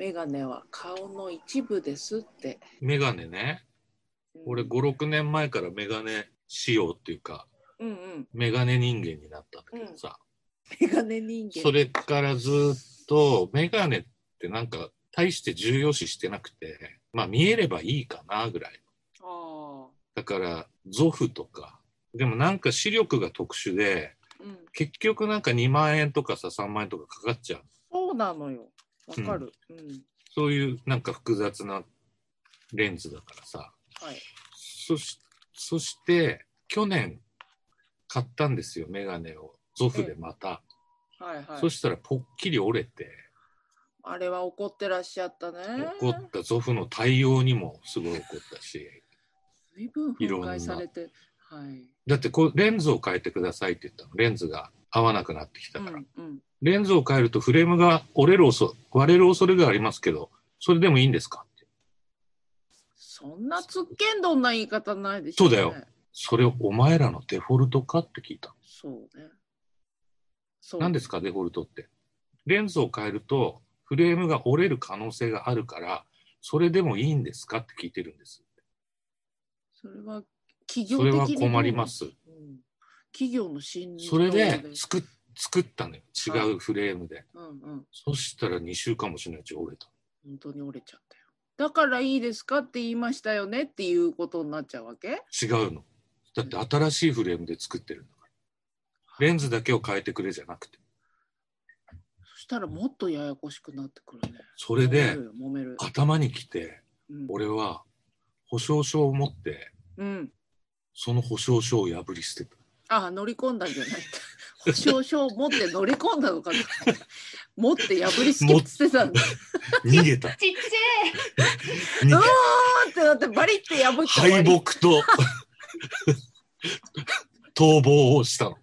メガネは顔の一部ですって。メガネね。俺5、6年前からメガネ仕様っていうか、うんうん。メガネ人間になったんだけどさ、メガネ人間。それからずっとメガネってなんか大して重要視してなくて、まあ見えればいいかなぐらい。あだから、ゾフとか、でもなんか視力が特殊で、あ。うん。結局なんか2万円とかさ3万円とかかかっちゃう。そうなのよ。わかる。うん。そういうなんか複雑なレンズだからさ。はい。そしそして去年買ったんですよ、メガネを。ゾフでまた。はいはい。そしたらぽっきり折れて、あれは怒ってらっしゃったね。怒ったゾフの対応にもすごい怒ったし。随分いろんな分解されて。はい。だってこうレンズを変えてくださいって言ったの。レンズが合わなくなってきたから。うんうん。レンズを変えるとフレームが折れる恐割れる恐れがありますけど、それでもいいんですか？って。そんなつっけんどんな言い方ないでしょ、ね。そうだよ。それお前らのデフォルトかって聞いた。そうね。そう。何ですか、デフォルトって。レンズを変えると、フレームが折れる可能性があるから、それでもいいんですか？って聞いてるんです。それは企業それは困ります。うん企業の心理それで上作っ作ったのよ。違うフレームで。うんうん。そしたら2週間もしないうちに折れた。本当に折れちゃったよ。だからいいですかって言いましたよねっていうことになっちゃうわけ？違うの。だって新しいフレームで作ってるんだから。レンズだけを変えてくれじゃなくて。そしたらもっとややこしくなってくるね。それで。頭にきて、うん、俺は保証書を持って、うん。その保証書を破り捨てた。あ乗り込んだんじゃない。保証書を持って乗り込んだのかと。持って破り捨ててたんだ。逃げた。ちっち逃げうわーってなってバリって破って敗り北と逃亡をしたの。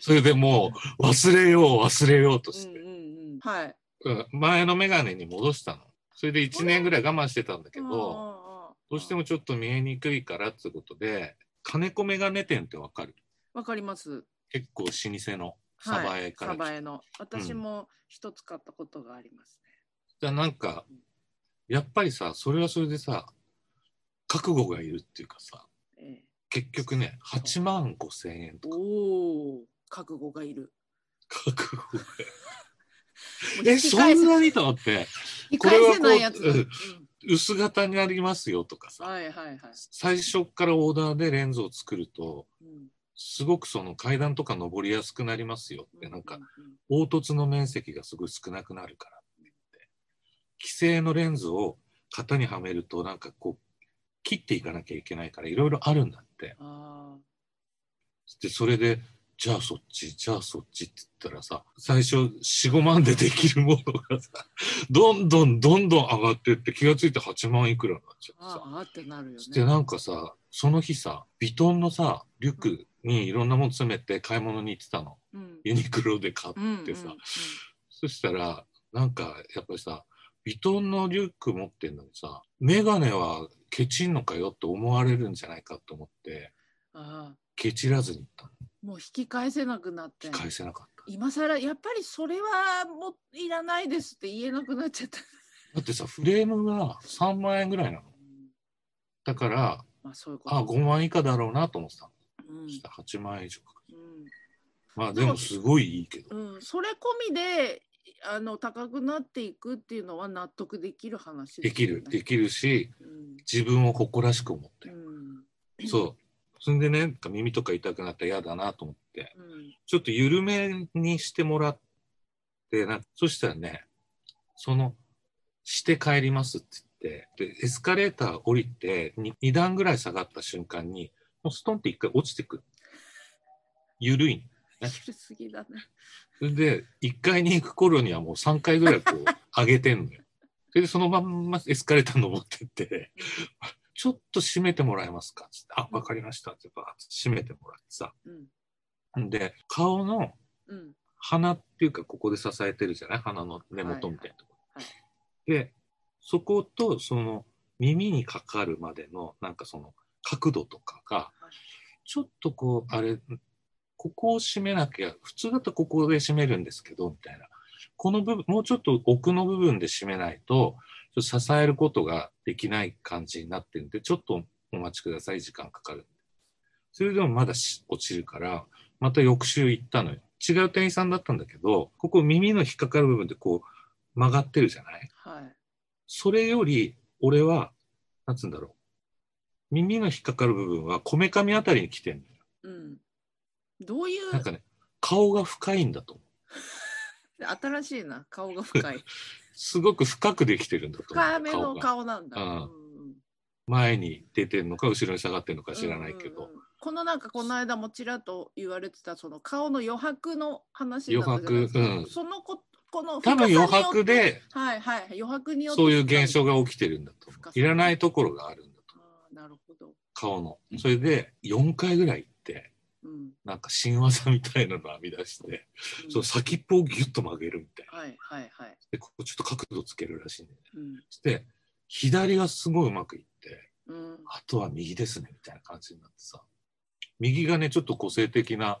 それでもう忘れよう忘れようとして、うんうんうん。はい。うん前のメガネに戻したの。それで1年ぐらい我慢してたんだけど、どどうしてもちょっと見えにくいからってことで、金子メガネ店ってわかる？わかります。結構老舗のサバエから来たサバエの。私も一つ買ったことがありますね。じゃあなんか、やっぱりさ、それはそれでさ、覚悟がいるっていうかさ、え結局ね、8万5千円え、とか、おお、覚悟がいる。覚悟が。え、そんなにと思って、引き返せないやつだ。これはうこ薄型になりますよとかんさ、はいはいはい。最初からオーダーでレンズを作ると、うんすごくその階段とか登りやすくなりますよって、なんか、凹凸の面積がすごい少なくなるからって言って、既製のレンズを型にはめると、なんかこう、切っていかなきゃいけないから、いろいろあるんだって。あで、それで、じゃあそっち、じゃあそっちって言ったらさ、最初4、5万でできるものがさ、どんどんどんどん上がってって気がついて8万いくらになっちゃってあ、さ。ああってなるよね。で、なんかさ、その日さ、ビトンのさ、リュックにいろんなもの詰めて買い物に行ってたの。うん、ユニクロで買うんってさ。うんうんそしたら、なんか、やっぱりさ、ビトンのリュック持ってんのにさ、メガネはケチんのかよって思われるんじゃないかと思って、ああケチらずに行ったの。もう引き返せなくなって。返せなかった。今更やっぱりそれはもういらないですって言えなくなっちゃった。だってさ、フレームが3万円ぐらいなの。だから、まあそういうこと。あ、5万以下だろうなと思ってたの。うんそしたら8万円以上か。うんまあでもすごいいいけど。うん、それ込みであの高くなっていくっていうのは納得できる話できる、できるし、うん自分を誇らしく思ってう。んそう。それでね、耳とか痛くなったら嫌だなと思って、うんちょっと緩めにしてもらって、なそしたらね、その、して帰りますって言って、で、エスカレーター降りて2、2段ぐらい下がった瞬間に、もうストンって一回落ちてくる。緩い。緩すぎだね。それで、1階に行く頃にはもう3回ぐらいこう、上げてんのよ。それで、そのまんまエスカレーター登ってって、ちょっと閉めてもらえますか？つって、あ、わかりました。って、バーッと閉めてもらってさ。うん。んで、顔のうん。鼻っていうか、ここで支えてるじゃない？鼻の根元みたいなところ。はいはで、そこと、その、耳にかかるまでの、なんかその、角度とかがはい、ちょっとこう、あれ、ここを閉めなきゃ、普通だとここで閉めるんですけど、みたいな。この部分、もうちょっと奥の部分で締めないと、ちょっと支えることができない感じになってるんで、ちょっとお待ちください、時間かかる。それでもまだし落ちるから、また翌週行ったのよ。違う店員さんだったんだけど、ここ耳の引っかかる部分でこう曲がってるじゃない？はい。それより、俺は、なんつうんだろう。耳の引っかかる部分はこめかみあたりに来てんのよ。うん。どういう？なんかね、顔が深いんだと思う。新しいな顔が深い すごく深くできてるんだと思う。深めのが顔なんだ。うんうん前に出てるのか後ろに下がってるのか知らないけど、このなんかこの間もちらっと言われてたその顔の余白の話だったじゃないですか余白うんそのここの多分余白ではいはい余白によってそういう現象が起きてるんだと。いらないところがあるんだとなるほど、顔の。それで4回ぐらいうん。なんか新技みたいなの編み出して、うん。その先っぽをギュッと曲げるみたいな。はいはいはい、で、ここちょっと角度つけるらしいんね。うん。して、左がすごいうまくいって、うん、あとは右ですね、みたいな感じになってさ。右がね、ちょっと個性的な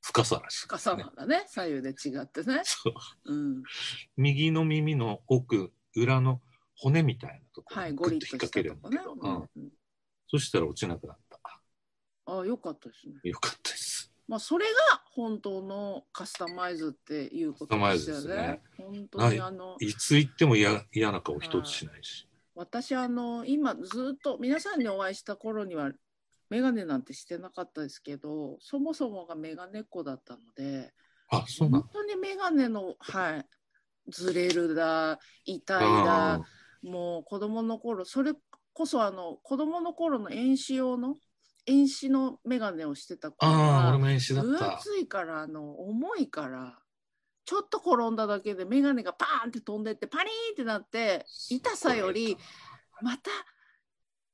深さらしい、深さだね。左右で違ってね、そう。うん、右の耳の奥、裏の骨みたいなところはいにグッと引っ掛けるんだけど、、うんうん。そしたら落ちなくなった。ああよかったですねよかったです。まあそれが本当のカスタマイズっていうことですよねです本当にあのいつ行っても嫌嫌な顔一つしないし。私あの今ずっと皆さんにお会いした頃にはメガネなんてしてなかったですけどそもそもがメガネっ子だったのであ、そうなん本当にメガネのはいずれるだ痛いだ。だもう子供の頃それこそあの子供の頃の遠視用の遠視のメガネをしてた頃ああ、俺はも遠視だっ分た。厚いからあの重いからちょっと転んだだけでメガネがパーンって飛んでってパリーンってなって痛さよりまた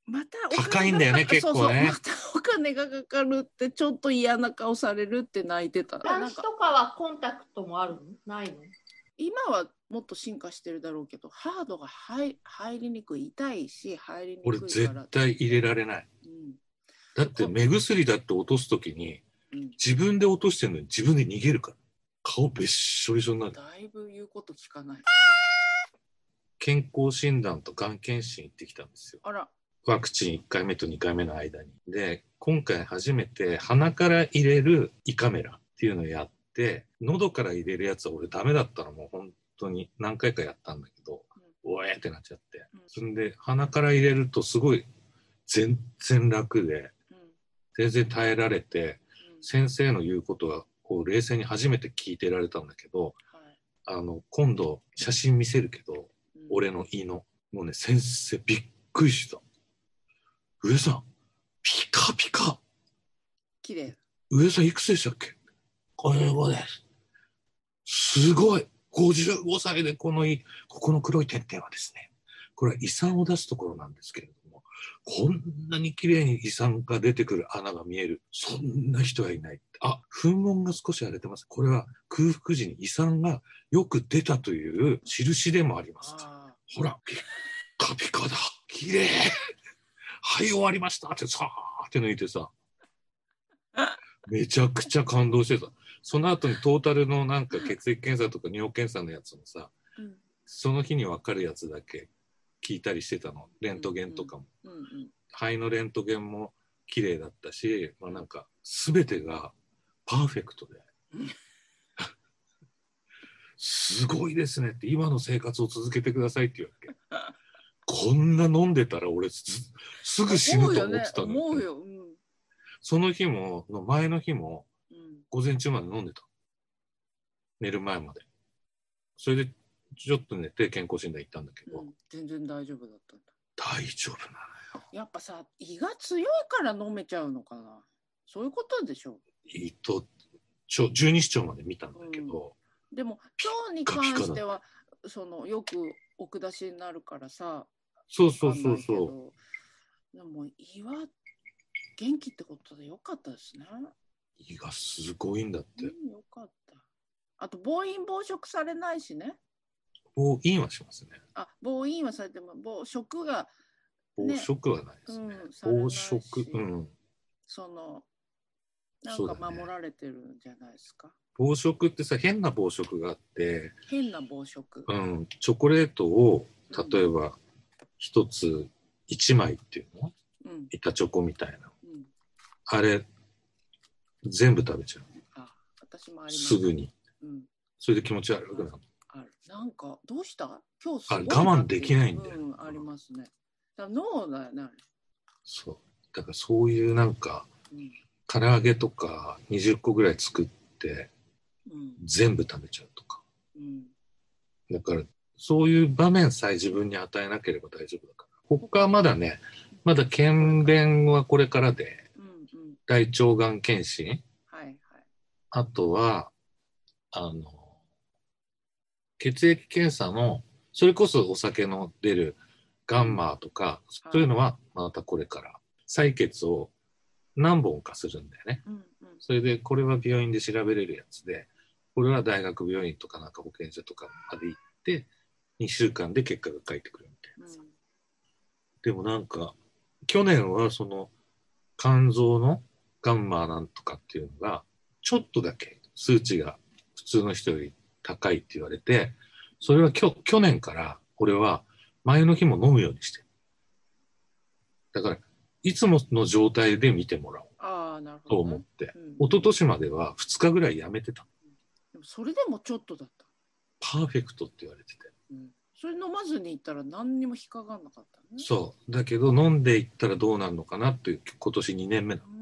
またお金が高いんだよねかか結構ね。そうそうまたお金がかかるってちょっと嫌な顔されるって泣いてた。なんか男子とかはコンタクトもあるの？ないの？今はもっと進化してるだろうけどハードが入入りにくい。痛いし入りにく俺いから。絶対入れられない。うんだって目薬だって落とすときにうん自分で落としてるのに自分で逃げるから。顔べっしょびしょになる。だいぶ言うこと聞かない健康診断とがん検診行ってきたんですよ。あらワクチン1回目と2回目の間に。で、今回初めて鼻から入れる胃カメラっていうのをやって、喉から入れるやつは俺ダメだったのもう本当に何回かやったんだけど、おえーってなっちゃって。うんそんで鼻から入れるとすごい全然楽で、うん全然耐えられて、うん先生の言うことはこう冷静に初めて聞いてられたんだけど、はいあの、今度写真見せるけど、うん俺の胃の。もうね、先生びっくりした。上さん、ピカピカ。綺麗上さんいくつでしたっけ ?55 です。すごい。55歳でこの胃、ここの黒い点々はですね、これは胃酸を出すところなんですけれども、こんなに綺麗に胃酸が出てくる穴が見える。そんな人はいない。あ、噴門が少し荒れてます。これは空腹時に胃酸がよく出たという印でもあります。あほら、ピッカピカだ。綺麗。はい、終わりましたってさーって抜いてさ。めちゃくちゃ感動してた。その後にトータルのなんか血液検査とか尿検査のやつもさ、ーうんその日に分かるやつだけ聞いたりしてたの。レントゲンとかも。うんうん肺のレントゲンも綺麗だったし、まあなんか全てがパーフェクトでうん。すごいですねって、今の生活を続けてくださいって言うわけ。こんな飲んでたら俺すすぐ死ぬと思ってたのね思うよ、うんその日も、の前の日もうん午前中まで飲んでた。寝る前まで。それでちょっと寝て健康診断行ったんだけど、うん全然大丈夫だったんだ。大丈夫なのよ。やっぱさ胃が強いから飲めちゃうのかな。そういうことでしょ。胃と腸十二指腸まで見たんだけど、でも腸に関してはそのよく奥出しになるからさそうそうそうそう。ど。でも胃は元気ってことでよかったですね、胃がすごいんだって。うん、よかった。あと暴飲暴食されないしね暴飲はしますね。あ暴飲はされても暴食が暴食はないですね。うん暴し食、うん。そのなんか守られてるんじゃないですか、暴食ってさ変な暴食があって、変な暴食。うん、チョコレートを例えば一つ一枚っていうの？うん。板チョコみたいなうん。あれ全部食べちゃうあ、私もあります。すぐにうん。それで気持ち悪くなる。なんか、どうした？今日すあごい我慢できないんだようん、ありますね。だから脳だよね。そうだからそういうなんかうん。唐揚げとか20個ぐらい作ってうん。全部食べちゃうとかうん。だからそういう場面さえ自分に与えなければ大丈夫だから他はまだねまだ検便はこれからでうん。うん。大腸がん検診はいはい。あとはあの血液検査のそれこそお酒の出るガンマーとかそういうのはまたこれから採血を何本かするんだよねうん。うん。それでこれは病院で調べれるやつでこれは大学病院とかなんか保健所とかまで行って2週間で結果が返ってくるみたいなさ、でもなんか去年はその肝臓のガンマなんとかっていうのがちょっとだけ数値が普通の人より高いって言われてそれはきょ去年から俺は前の日も飲むようにしてるだからいつもの状態で見てもらおうああ、なるとほど、ね。思ってうん一昨年までは2日ぐらいやめてたでもそれでもちょっとだった。パーフェクトって言われててうん。それ飲まずに行ったら何にも引っかかんなかったね。そうだけど飲んでいったらどうなるのかなっていう今年2年目なのうん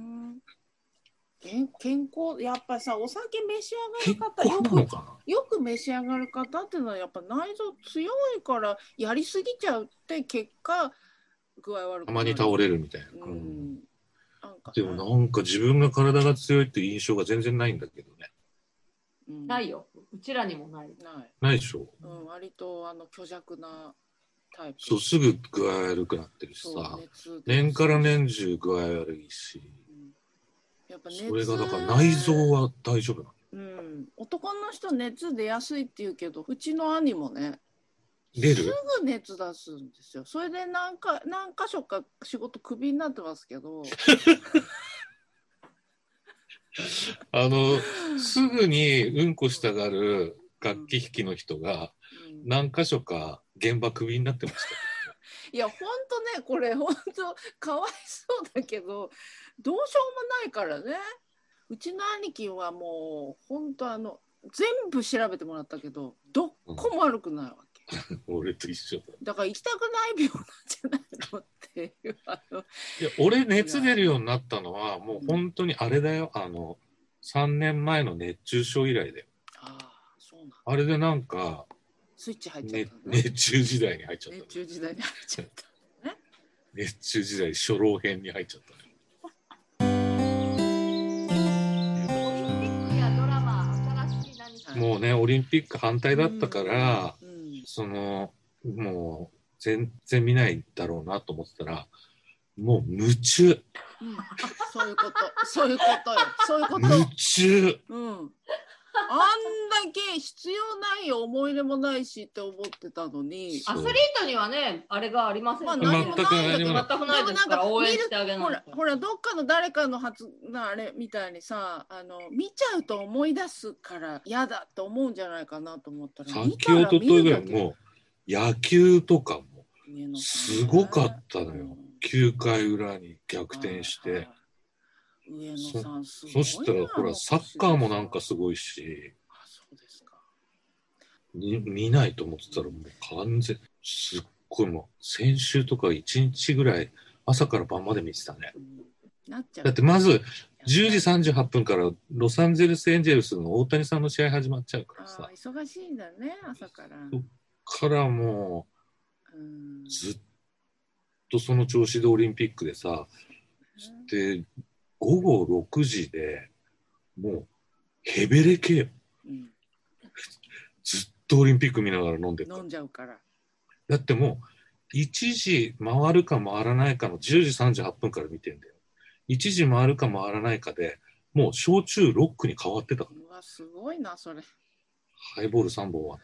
健健康やっぱりさお酒召し結上がる方よくよく召し上がる方っていうのはやっぱ内臓強いからやりすぎちゃうって結果具合悪くなる。たまに倒れるみたいな、ううん。んなんか。さでもなんか自分が体が強いっていう印象が全然ないんだけどね。うん。ないよ。うちらにもない。ない、ないでしょ？うん、割とあの虚弱なタイプ。そうすぐ具合悪くなってるしさ。年から年中具合悪いし。うんやっぱ熱。それがだから内臓は大丈夫なの？うん、男の人熱出やすいって言うけどうちの兄もね出る？すぐ熱出すんですよ。それで何か何箇所か仕事クビになってますけど。あのすぐにうんこしたがる楽器弾きの人がうん何箇所か現場クビになってました。いやほんとねこれほんとかわいそうだけどどうしようもないからね。うちの兄貴はもうほんとあの全部調べてもらったけどどっこも悪くないわけ、俺と一緒だ。だから行きたくない病なんじゃないのっていう。あのいや俺熱出るようになったのはもう本当にあれだよ。あの3年前の熱中症以来だよ。ああそうなんあれでなんか、スイッチ入っちゃっねた、ね熱中時代に入っちゃった熱中時代に入っちゃった。熱中時代初老編に入っちゃったねもうねオリンピック反対だったから、うんそのもう全然見ないだろうなと思ってたらもう夢中。うん。そういうこと。そういうことよ。そういうこと夢中。うんあんだけ必要ないよ思い入れもないしって思ってたのに。アスリートにはね、あれがありませんからまあ何もないん。だけど何も全くないですから応援してあげほないと。らほらどっかの誰かの発なあれみたいにさあの見ちゃうと思い出すから嫌だって思うんじゃないかなと思ったらさっきおとといぐらいもう野球とかもすごかったのよ。うん9回裏に逆転して。はいはい上野さんすごいなそしたらほらサッカーもなんかすごいし。あそうですか。に見ないと思ってたらもう完全すっごいもう先週とか1日ぐらい朝から晩まで見てたね。うん。なっちゃう。だってまず10時38分からロサンゼルスエンジェルスの大谷さんの試合始まっちゃうからあさー忙しいんだね朝から。そうからもうん。うずっとその調子でオリンピックでさで午後6時でもうヘベレケよ。うん。ずっとオリンピック見ながら飲んでた。飲んじゃうから。だってもう1時回るか回らないかの10時38分から見てんだよ。1時回るか回らないかでもう焼酎ロックに変わってた。からうわすごいなそれ。ハイボール3本は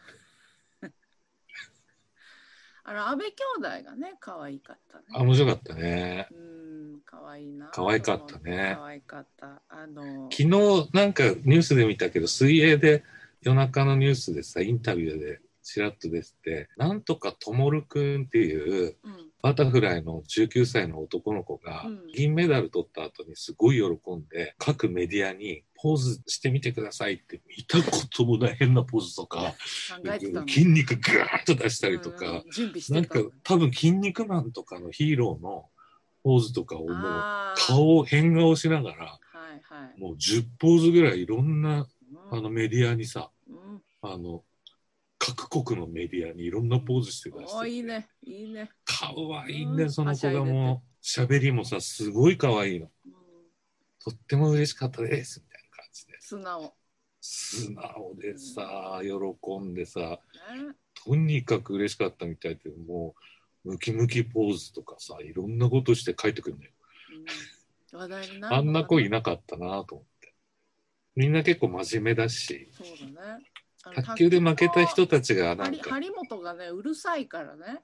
あの安倍兄弟がね可愛かったねあ面白かったねうん可愛いな。可愛かったね可愛かった。あの。昨日なんかニュースで見たけど水泳で夜中のニュースでさインタビューでちらっと出ててなんとかともるくんっていううん。バタフライの19歳の男の子がうん銀メダル取った後にすごい喜んで各メディアにポーズしてみてくださいって見たこともない変なポーズとか。筋肉グーッと出したりとうんかなんか。多分「筋肉マン」とかのヒーローのポーズとかをもう顔を変顔しながらはいはい。もう10ポーズぐらいいろんなうんあのメディアにさうんあの各国のメディアにいろんなポーズして出しておていいね。いいね。かわいいんだようん。その子がもう。喋りもさすごいかわいいの。うん。とっても嬉しかったですみたいな感じで。素直。素直でさ喜んでさ。ね。とにかく嬉しかったみたいでもうムキムキポーズとかさいろんなことして帰ってくるんだよ。うん。話題になるあんな子いな。なかったなと思って。みんな結構真面目だし。そうだね。卓球で負けた人たちがなんか。張本がねうるさいからね。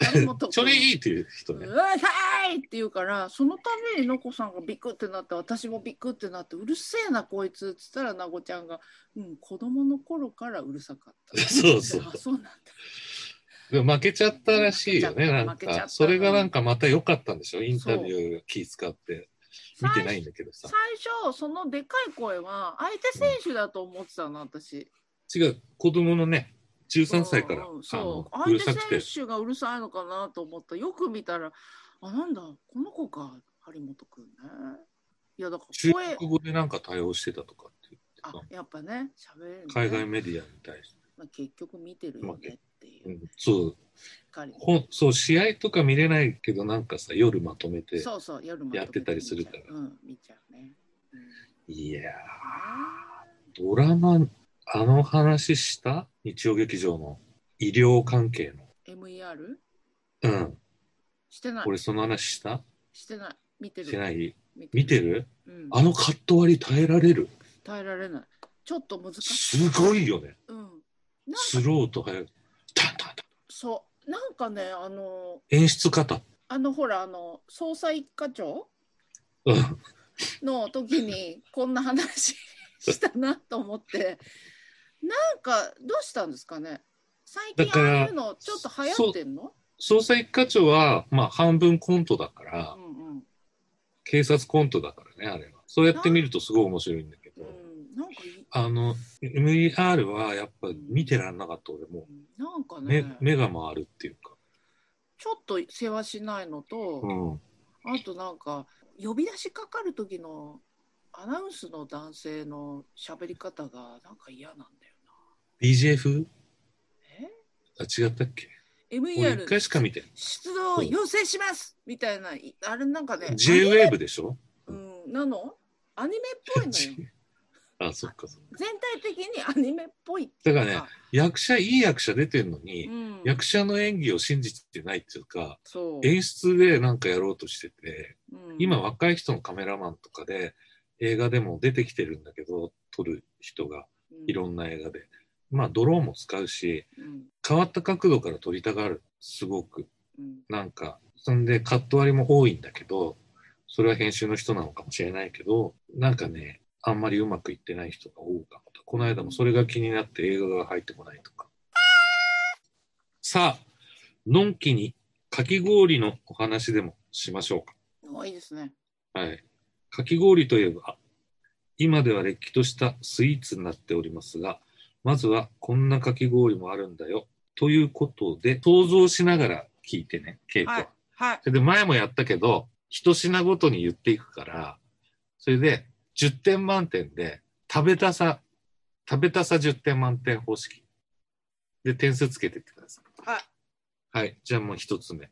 張本君ちょれいいっていう人ね。うわさいって言うからそのためにのこさんがビクってなって私もビクってなってうるせえなこいつっつったらなごちゃんが「うん子供の頃からうるさかった」そうそう。あそうなんだ。でも負けちゃったらしいよねなんか。それがなんかまた良かったんでしょ？インタビュー気使って。見てないんだけどさ。最初そのでかい声は相手選手だと思ってたの私違う子供のね13歳からうんう。んあそう相手選手がうるさいのかなと思ったよく見たらあなんだこの子か張本君ね。いやだから中声国語でなんか対応してたとかって言あってやっぱね喋れる、ね、た海外メディアに対して、まあ、結局見てるよねっていう。う、ん、そう。ほんそう試合とか見れないけどなんかさ夜まとめてそうそう夜やってたりするから。うん見ちゃうね、うん。いやードラマあの話した？日曜劇場の？医療関係 MER のうん。してない。俺その話した？してない。見てる。してない？見見てる？うん、あのカット割り耐えられる？耐えられない。ちょっと難しい。すごいよね。うん。なんかスローと速いタンタンタン。そう。なんかねあの演出方あのほらあの捜査一課長？うん。の時にこんな話 したなと思ってなんかどうしたんですかね？最近ああいうのちょっと流行ってんの？捜査一課長はまあ半分コントだから、うんうん警察コントだからねあれは。そうやって見るとすごい面白いんだけど、うん、なんかあの MER はやっぱ見てらんなかった俺も。なんか目ね目が回るっていうか、ちょっと世話しないのと、うん、あとなんか呼び出しかかる時のアナウンスの男性の喋り方がなんか嫌なんだよ BJ 風な。え？あ違ったっけ？俺 ?MER 一回しか見て出動要請しますみたいな、いあれなんかね、J-WAVE でしょ？うん、なの？アニメっぽいのよ。あそっかそっか。全体的にアニメっぽいだからね役者いい役者出てんのに、うん、役者の演技を信じてないっていうか演出でなんかやろうとしててうん。今若い人のカメラマンとかで映画でも出てきてるんだけど撮る人がいろんな映画で、まあドローンも使うしうん。変わった角度から撮りたがる。すごく。うん。なんかそんでカット割りも多いんだけどそれは編集の人なのかもしれないけどなんかねあんまりうまくいってない人が多いかもとこの間もそれが気になって映画が入ってこないとか。さあのんきにかき氷のお話でもしましょうか。おいいですね。はい。かき氷といえば、今ではれっきとしたスイーツになっておりますが、まずはこんなかき氷もあるんだよ。ということで、想像しながら聞いてね、稽古は。はい。はい。それで前もやったけど、一品ごとに言っていくから、それで10点満点で、食べたさ、食べたさ10点満点方式。で、点数つけてってください。はい。はい。じゃあもう一つ目。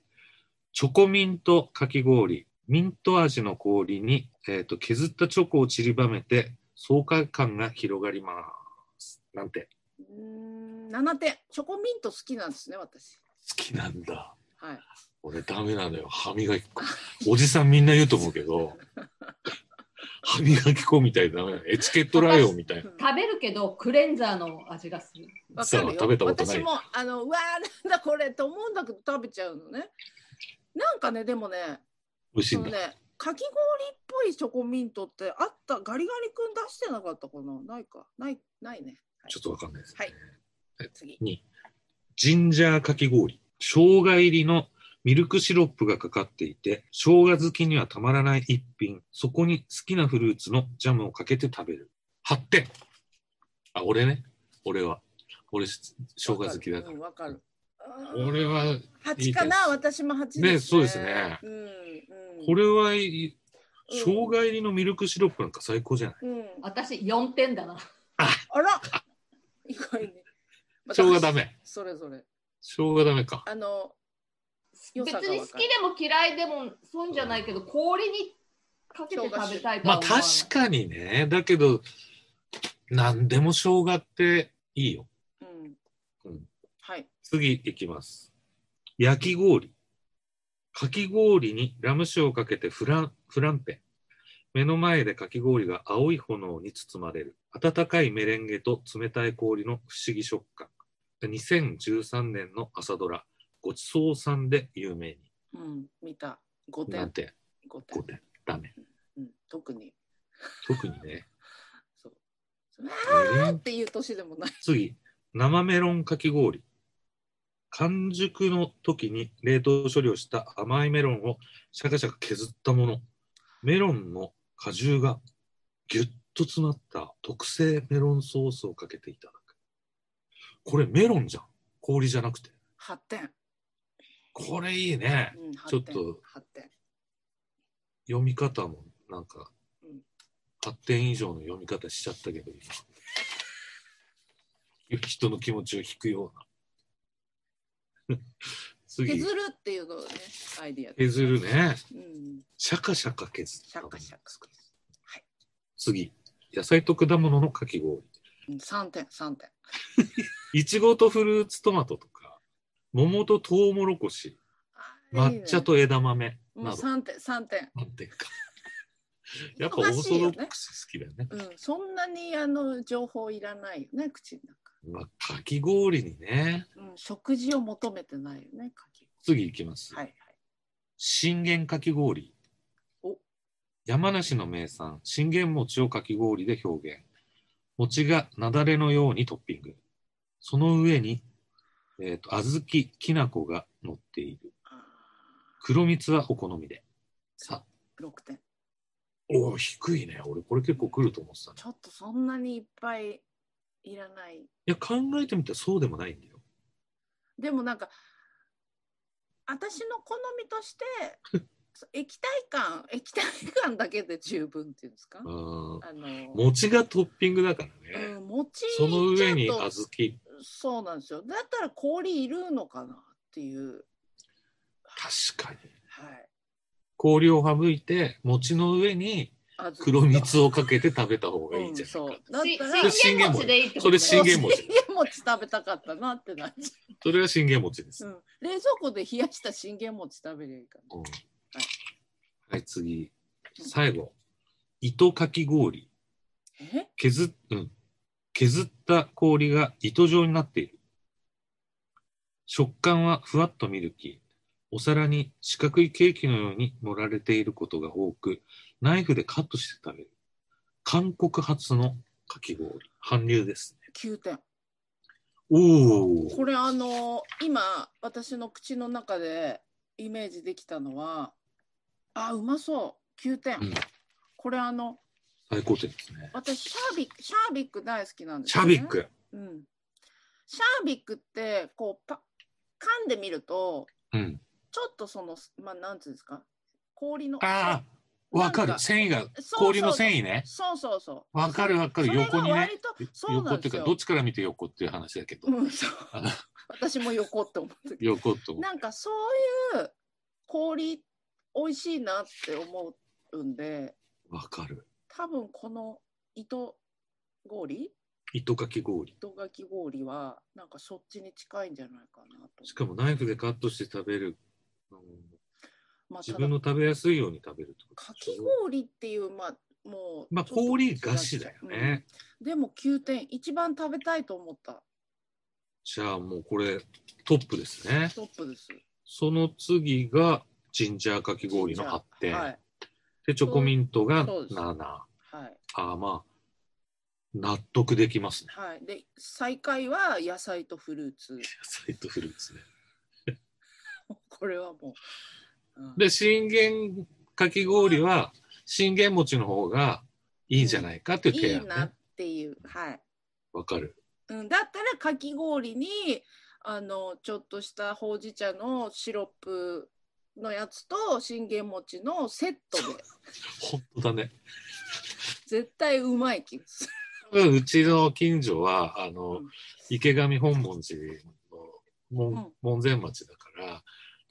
チョコミントかき氷。ミント味の氷に、えー、と削ったチョコを散りばめて爽快感が広がります。なんてうーん、7点。チョコミント好きなんですね、私。好きなんだ。はい。俺ダメなのよ。歯磨き粉。おじさんみんな言うと思うけど、歯磨き粉みたいなダメなのエチケットライオンみたいな。食べるけどクレンザーの味がする。わかるよさあ食べたことない私もあのうわーなんだこれと思うんだけど食べちゃうのねなんかねでもね美味しいんだ。ねかき氷っぽいチョコミントってあったガリガリ君出してなかったかな？ないかないないね。はいちょっとわかんないです、ね。はい次。2、ジンジャーかき氷。生姜入りのミルクシロップがかかっていて、生姜好きにはたまらない一品。そこに好きなフルーツのジャムをかけて食べる。8点。あ、俺ね。俺は。俺、生姜好きだから。うんわかる。俺は、八かな？私も八ですねそうですねうんうん。これは生姜入りのミルクシロップなんか最高じゃない？うん。私4点だな。あら。意外に。生姜ダメ。それぞれ。生姜ダメか。あの。別に好きでも嫌いでもそうじゃないけど氷にかけて食べたいとまあは思わない。確かにね。だけど、何でも生姜っていいよ。うんうん。はい。次いきます。焼き氷。かき氷にラム酒をかけてフランフランペン。目の前でかき氷が青い炎に包まれる。温かいメレンゲと冷たい氷の不思議食感。2013年の朝ドラ、ごちそうさんで有名に。うん。見た。五点。なんて、五点5。点。ダメ。うん。特に。特にね。そう。メあーっていう年でもない。次、生メロンかき氷。完熟の時に冷凍処理をした甘いメロンをシャカシャカ削ったもの。メロンの果汁がぎゅっと詰まった特製メロンソースをかけていただく。これメロンじゃん。氷じゃなくて。八点。これいいね。うん。ちょっと。読み方もなんかうん8点以上の読み方しちゃったけど今。人の気持ちを引くような。次。削るっていうのがね、アイディアで削るね。うん。シャカシャカ削ったシャカシャカ。次。野菜と果物のかき氷。うん三点、三点。いちごとフルーツトマトとか、桃とトウモロコシ、抹茶と枝豆もなど。う三点、三点。なんていうか。やっぱオーソドックス好きだよね。うん、そんなにあの情報いらないよね、口の中。まあ、かき氷にね。うん、食事を求めてないよね、かき。次いきます。はいはい。信玄かき氷お。山梨の名産、信玄餅をかき氷で表現。餅が雪崩のようにトッピング。その上に、えっ、と、小豆、きな粉が乗っている。あ黒蜜はお好みで。さー六点。おお、低いね。俺、これ結構来ると思ってたね。ちょっとそんなにいっぱいいらない。いや、考えてみたらそうでもないんだよ。でもなんか、私の好みとして、液体感、液体感だけで十分っていうんですか？あの、餅がトッピングだからね。うん、餅その上に小豆。そうなんですよ。だったら氷いるのかなっていう。確かに。はい。氷を省いて、餅の上に黒蜜をかけて食べた方がいいんじゃないか。うんそったらし信玄餅でいいってことそれ信玄餅信玄餅食べたかったなってなっちそれは信玄餅です。ゃう、うん、冷蔵庫で冷やした信玄餅食べりゃいいかうんはい、次。最後。糸かき氷。削っ、うん。削った氷が糸状になっている。食感はふわっとミルキー。お皿に四角いケーキのように盛られていることが多く、ナイフでカットして食べる。韓国発のかき氷。韓流ですね。9点おお。これあの今私の口の中でイメージできたのはあうまそう9点、うんこれあの最高点ですね。私シャービックシャービック大好きなんですね、ャビック。うん、シャービックってこうパ噛んでみるとうん。ちょっとそのまあなんていうんですか氷のああ、わかる。繊維が、氷の繊維ね。そうそうそうわかるわかる。横にね横っていうか、どっちから見て横っていう話だけど。私も横って思って横と。なんかそういう氷美味しいなって思うんでわかる。多分この糸氷？糸かき氷。糸かき氷はなんかそっちに近いんじゃないかなとしかもナイフでカットして食べる。うんまあ、自分の食べやすいように食べるってことかき氷っていうまあもうまあ氷菓子だよね。うんでも9点一番食べたいと思ったじゃあもうこれトップですね。トップですその次がジンジャーかき氷の8点。はいで、チョコミントがそうです7。はいああ、まあ、納得できますね。はいで最下位は野菜とフルーツ野菜とフルーツね。これはもう、うんで、信玄かき氷は、信玄餅の方がいいんじゃないかっていうい提案ねいなっ。ていうはいわかる。うん、だったらかき氷にあのちょっとしたほうじ茶のシロップのやつと信玄餅のセットで本当だね。絶対うまい気がする。多分うちの近所は、あの、うん池上本門寺の門,、うん門前町だから、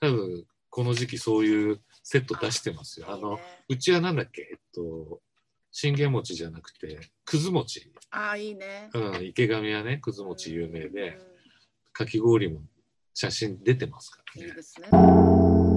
多分この時期そういうセット出してますよ。あの、うちはなんだっけ、えっと、信玄餅じゃなくて、くず餅。ああいいね。うん、池上はね、くず餅有名で、うかき氷も写真出てますからねんいい。ですね。